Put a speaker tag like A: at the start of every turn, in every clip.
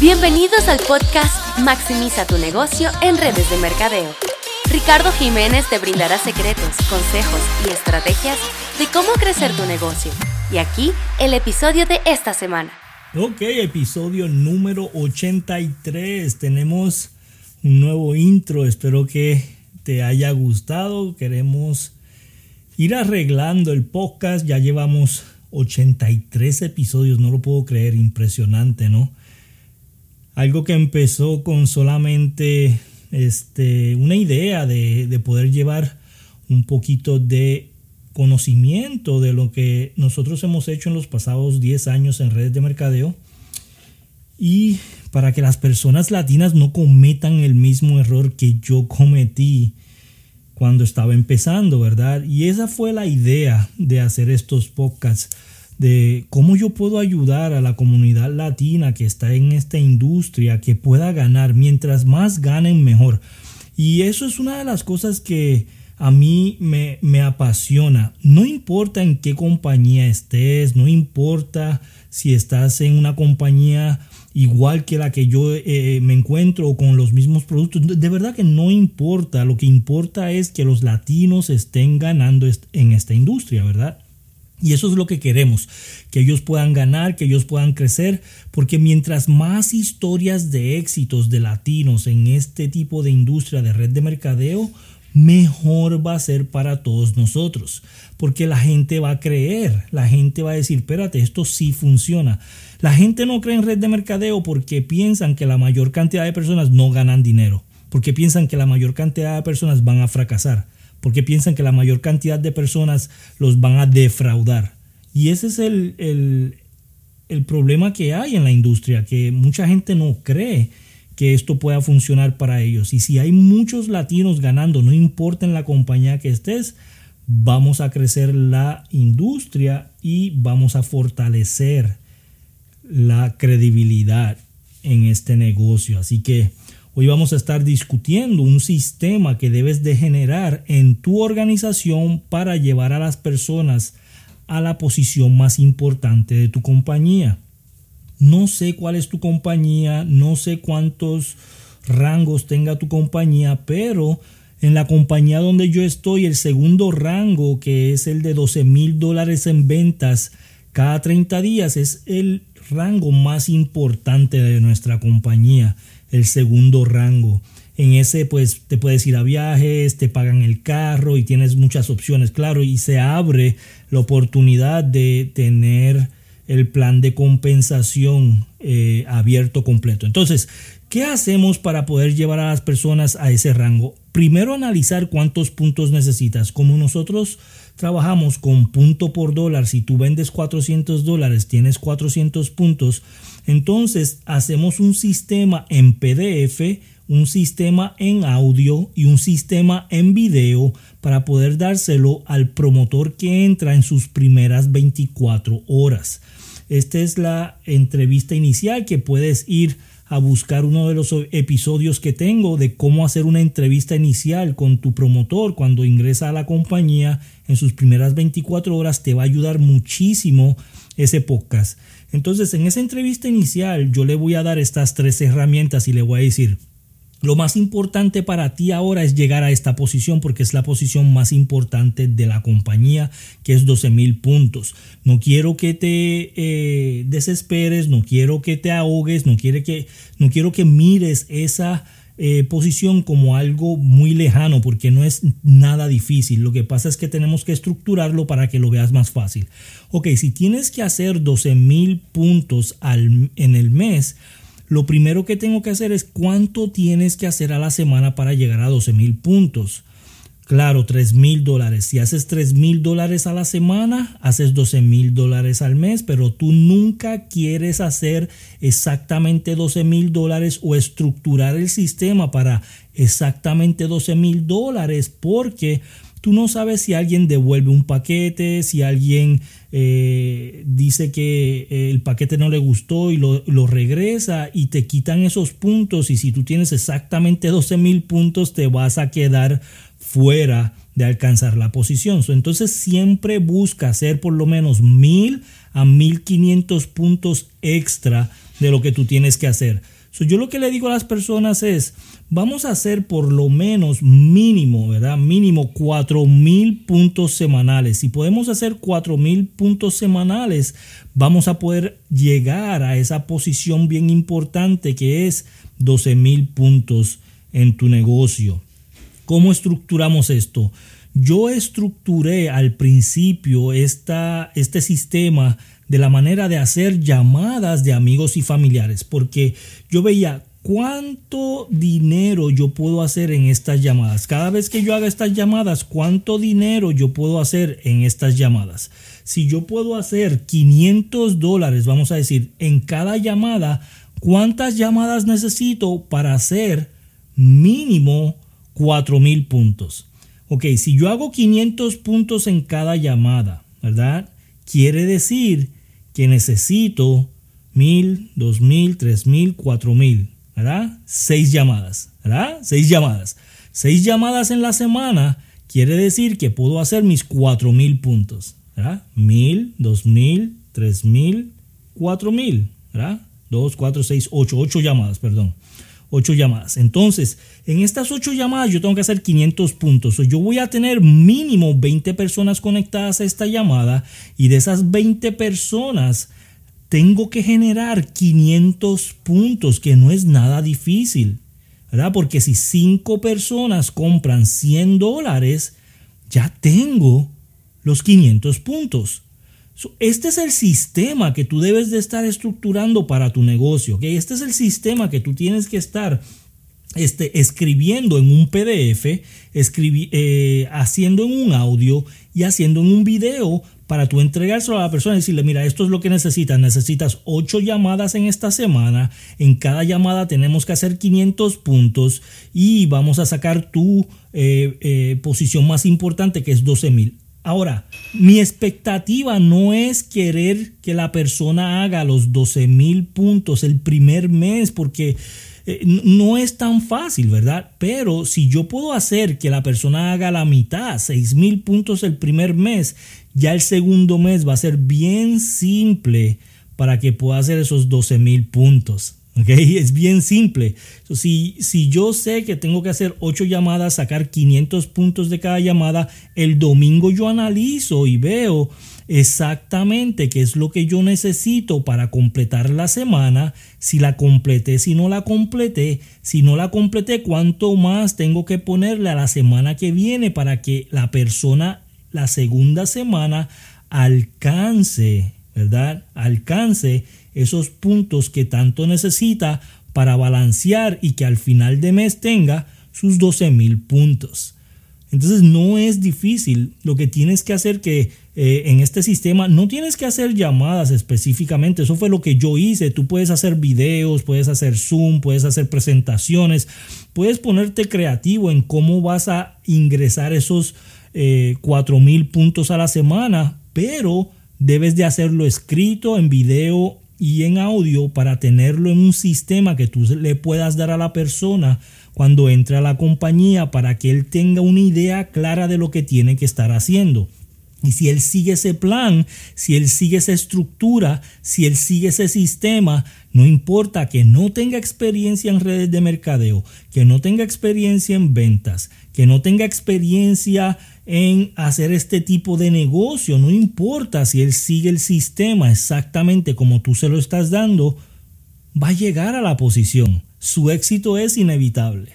A: Bienvenidos al podcast Maximiza tu negocio en redes de mercadeo. Ricardo Jiménez te brindará secretos, consejos y estrategias de cómo crecer tu negocio. Y aquí el episodio de esta semana.
B: Ok, episodio número 83. Tenemos un nuevo intro. Espero que te haya gustado. Queremos ir arreglando el podcast. Ya llevamos 83 episodios. No lo puedo creer. Impresionante, ¿no? Algo que empezó con solamente este, una idea de, de poder llevar un poquito de conocimiento de lo que nosotros hemos hecho en los pasados 10 años en redes de mercadeo y para que las personas latinas no cometan el mismo error que yo cometí cuando estaba empezando, ¿verdad? Y esa fue la idea de hacer estos podcasts de cómo yo puedo ayudar a la comunidad latina que está en esta industria que pueda ganar. Mientras más ganen, mejor. Y eso es una de las cosas que a mí me, me apasiona. No importa en qué compañía estés, no importa si estás en una compañía igual que la que yo eh, me encuentro con los mismos productos. De verdad que no importa. Lo que importa es que los latinos estén ganando en esta industria, ¿verdad? Y eso es lo que queremos, que ellos puedan ganar, que ellos puedan crecer, porque mientras más historias de éxitos de latinos en este tipo de industria de red de mercadeo, mejor va a ser para todos nosotros, porque la gente va a creer, la gente va a decir, espérate, esto sí funciona. La gente no cree en red de mercadeo porque piensan que la mayor cantidad de personas no ganan dinero, porque piensan que la mayor cantidad de personas van a fracasar porque piensan que la mayor cantidad de personas los van a defraudar. Y ese es el, el, problema que hay en la industria, que mucha gente no cree que esto pueda funcionar para ellos. Y si hay muchos latinos ganando, no importa en la compañía que estés, vamos a crecer la industria y vamos a fortalecer la credibilidad en este negocio. Así que Hoy vamos a estar discutiendo un sistema que debes de generar en tu organización para llevar a las personas a la posición más importante de tu compañía. No sé cuál es tu compañía, no sé cuántos rangos tenga tu compañía, pero en la compañía donde yo estoy, el segundo rango, que es el de 12 mil dólares en ventas cada 30 días, es el rango más importante de nuestra compañía el segundo rango. En ese pues te puedes ir a viajes, te pagan el carro y tienes muchas opciones, claro, y se abre la oportunidad de tener el plan de compensación eh, abierto completo. Entonces, ¿qué hacemos para poder llevar a las personas a ese rango? Primero analizar cuántos puntos necesitas. Como nosotros trabajamos con punto por dólar, si tú vendes 400 dólares, tienes 400 puntos, entonces hacemos un sistema en PDF, un sistema en audio y un sistema en video para poder dárselo al promotor que entra en sus primeras 24 horas. Esta es la entrevista inicial que puedes ir a buscar uno de los episodios que tengo de cómo hacer una entrevista inicial con tu promotor cuando ingresa a la compañía en sus primeras 24 horas. Te va a ayudar muchísimo ese podcast. Entonces, en esa entrevista inicial, yo le voy a dar estas tres herramientas y le voy a decir, lo más importante para ti ahora es llegar a esta posición porque es la posición más importante de la compañía, que es 12 mil puntos. No quiero que te eh, desesperes, no quiero que te ahogues, no, que, no quiero que mires esa eh, posición como algo muy lejano porque no es nada difícil. Lo que pasa es que tenemos que estructurarlo para que lo veas más fácil. Ok, si tienes que hacer 12 mil puntos en el mes, lo primero que tengo que hacer es cuánto tienes que hacer a la semana para llegar a 12 mil puntos. Claro, 3 mil dólares. Si haces 3 mil dólares a la semana, haces 12 mil dólares al mes, pero tú nunca quieres hacer exactamente 12 mil dólares o estructurar el sistema para exactamente 12 mil dólares porque tú no sabes si alguien devuelve un paquete, si alguien eh, dice que eh, el paquete no le gustó y lo, lo, regresa y te quitan esos puntos y si tú tienes exactamente 12 mil puntos te vas a quedar fuera de alcanzar la posición. Entonces siempre busca hacer por lo menos mil a 1500 puntos extra de lo que tú tienes que hacer. Yo lo que le digo a las personas es, vamos a hacer por lo menos mínimo, ¿verdad? Mínimo 4000 puntos semanales. Si podemos hacer 4000 puntos semanales, vamos a poder llegar a esa posición bien importante que es 12000 puntos en tu negocio. ¿Cómo estructuramos esto? Yo estructuré al principio esta, este sistema de la manera de hacer llamadas de amigos y familiares, porque yo veía cuánto dinero yo puedo hacer en estas llamadas. Cada vez que yo haga estas llamadas, cuánto dinero yo puedo hacer en estas llamadas. Si yo puedo hacer 500 dólares, vamos a decir, en cada llamada, ¿cuántas llamadas necesito para hacer mínimo 4000 puntos? Ok, si yo hago 500 puntos en cada llamada, ¿verdad? Quiere decir que necesito 1000, 2000, 3000, 4000, ¿verdad? Seis llamadas, ¿verdad? Seis llamadas. Seis llamadas en la semana quiere decir que puedo hacer mis 4000 puntos, ¿verdad? 1000, 2000, 3000, 4000, ¿verdad? 2, 4, 6, 8, 8 llamadas, perdón. 8 llamadas. Entonces, en estas 8 llamadas yo tengo que hacer 500 puntos. yo voy a tener mínimo 20 personas conectadas a esta llamada y de esas 20 personas tengo que generar 500 puntos, que no es nada difícil. ¿verdad? Porque si 5 personas compran 100 dólares, ya tengo los 500 puntos. Este es el sistema que tú debes de estar estructurando para tu negocio. Este es el sistema que tú tienes que estar este, escribiendo en un PDF, eh, haciendo en un audio y haciendo en un video para tú entregárselo a la persona y decirle, mira, esto es lo que necesitas. Necesitas ocho llamadas en esta semana. En cada llamada tenemos que hacer 500 puntos y vamos a sacar tu eh, eh, posición más importante que es 12 mil. Ahora, mi expectativa no es querer que la persona haga los 12 mil puntos el primer mes, porque eh, no es tan fácil, ¿verdad? Pero si yo puedo hacer que la persona haga la mitad, 6 mil puntos el primer mes, ya el segundo mes va a ser bien simple para que pueda hacer esos 12 mil puntos. Es bien simple. si, si yo sé que tengo que hacer 8 llamadas, sacar 500 puntos de cada llamada, el domingo yo analizo y veo exactamente qué es lo que yo necesito para completar la semana, si la completé, si no la completé, si no la completé, cuánto más tengo que ponerle a la semana que viene para que la persona la segunda semana alcance, ¿verdad? Alcance esos puntos que tanto necesita para balancear y que al final de mes tenga sus 12 mil puntos. Entonces no es difícil. Lo que tienes que hacer que eh, en este sistema no tienes que hacer llamadas específicamente. Eso fue lo que yo hice. Tú puedes hacer videos, puedes hacer Zoom, puedes hacer presentaciones, puedes ponerte creativo en cómo vas a ingresar esos eh, 4 mil puntos a la semana, pero debes de hacerlo escrito en video y en audio para tenerlo en un sistema que tú le puedas dar a la persona cuando entre a la compañía para que él tenga una idea clara de lo que tiene que estar haciendo. Y si él sigue ese plan, si él sigue esa estructura, si él sigue ese sistema, no importa que no tenga experiencia en redes de mercadeo, que no tenga experiencia en ventas, que no tenga experiencia en hacer este tipo de negocio. No importa si él sigue el sistema exactamente como tú se lo estás dando, va a llegar a la posición. Su éxito es inevitable.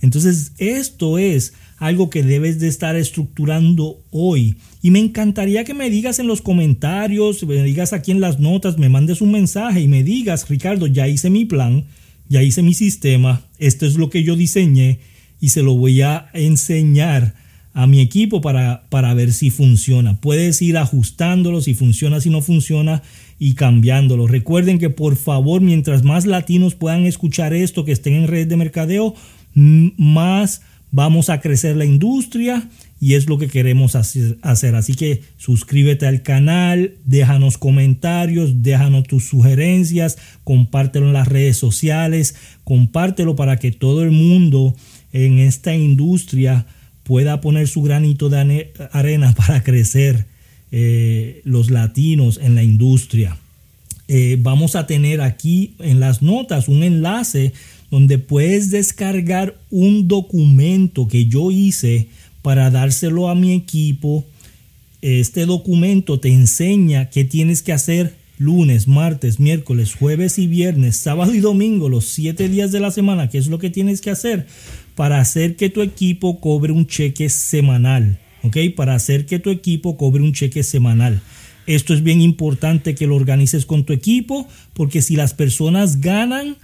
B: Entonces, esto es algo que debes de estar estructurando hoy. Y me encantaría que me digas en los comentarios, me digas aquí en las notas, me mandes un mensaje y me digas, Ricardo, ya hice mi plan, ya hice mi sistema, esto es lo que yo diseñé y se lo voy a enseñar a mi equipo para, para ver si funciona. Puedes ir ajustándolo, si funciona, si no funciona y cambiándolo. Recuerden que por favor, mientras más latinos puedan escuchar esto, que estén en red de mercadeo, más vamos a crecer la industria y es lo que queremos hacer. Así que suscríbete al canal, déjanos comentarios, déjanos tus sugerencias, compártelo en las redes sociales, compártelo para que todo el mundo en esta industria pueda poner su granito de arena para crecer eh, los latinos en la industria. Eh, vamos a tener aquí en las notas un enlace donde puedes descargar un documento que yo hice para dárselo a mi equipo. Este documento te enseña qué tienes que hacer lunes, martes, miércoles, jueves y viernes, sábado y domingo, los siete días de la semana, qué es lo que tienes que hacer para hacer que tu equipo cobre un cheque semanal. ¿Ok? Para hacer que tu equipo cobre un cheque semanal. Esto es bien importante que lo organices con tu equipo porque si las personas ganan,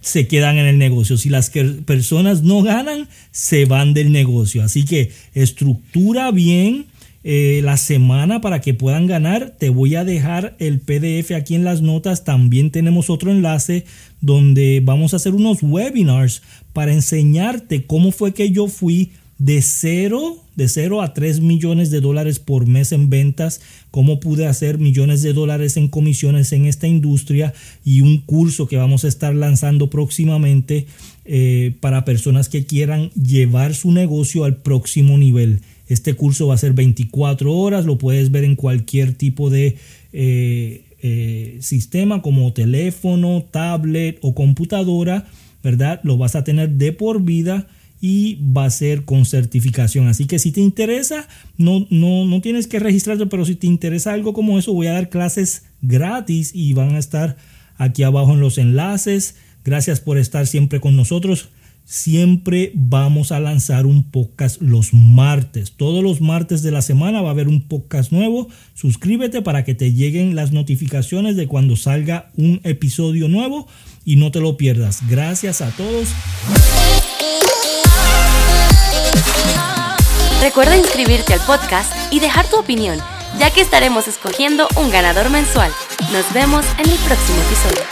B: se quedan en el negocio. Si las personas no ganan, se van del negocio. Así que estructura bien eh, la semana para que puedan ganar. Te voy a dejar el PDF aquí en las notas. También tenemos otro enlace donde vamos a hacer unos webinars para enseñarte cómo fue que yo fui de cero, de cero a 3 millones de dólares por mes en ventas, cómo pude hacer millones de dólares en comisiones en esta industria y un curso que vamos a estar lanzando próximamente eh, para personas que quieran llevar su negocio al próximo nivel. Este curso va a ser 24 horas, lo puedes ver en cualquier tipo de eh, eh, sistema como teléfono, tablet o computadora, ¿verdad? Lo vas a tener de por vida y va a ser con certificación. Así que si te interesa, no, no, no tienes que registrarte, pero si te interesa algo como eso, voy a dar clases gratis y van a estar aquí abajo en los enlaces. Gracias por estar siempre con nosotros siempre vamos a lanzar un podcast los martes. Todos los martes de la semana va a haber un podcast nuevo. Suscríbete para que te lleguen las notificaciones de cuando salga un episodio nuevo y no te lo pierdas. Gracias a todos.
A: Recuerda inscribirte al podcast y dejar tu opinión, ya que estaremos escogiendo un ganador mensual. Nos vemos en el próximo episodio.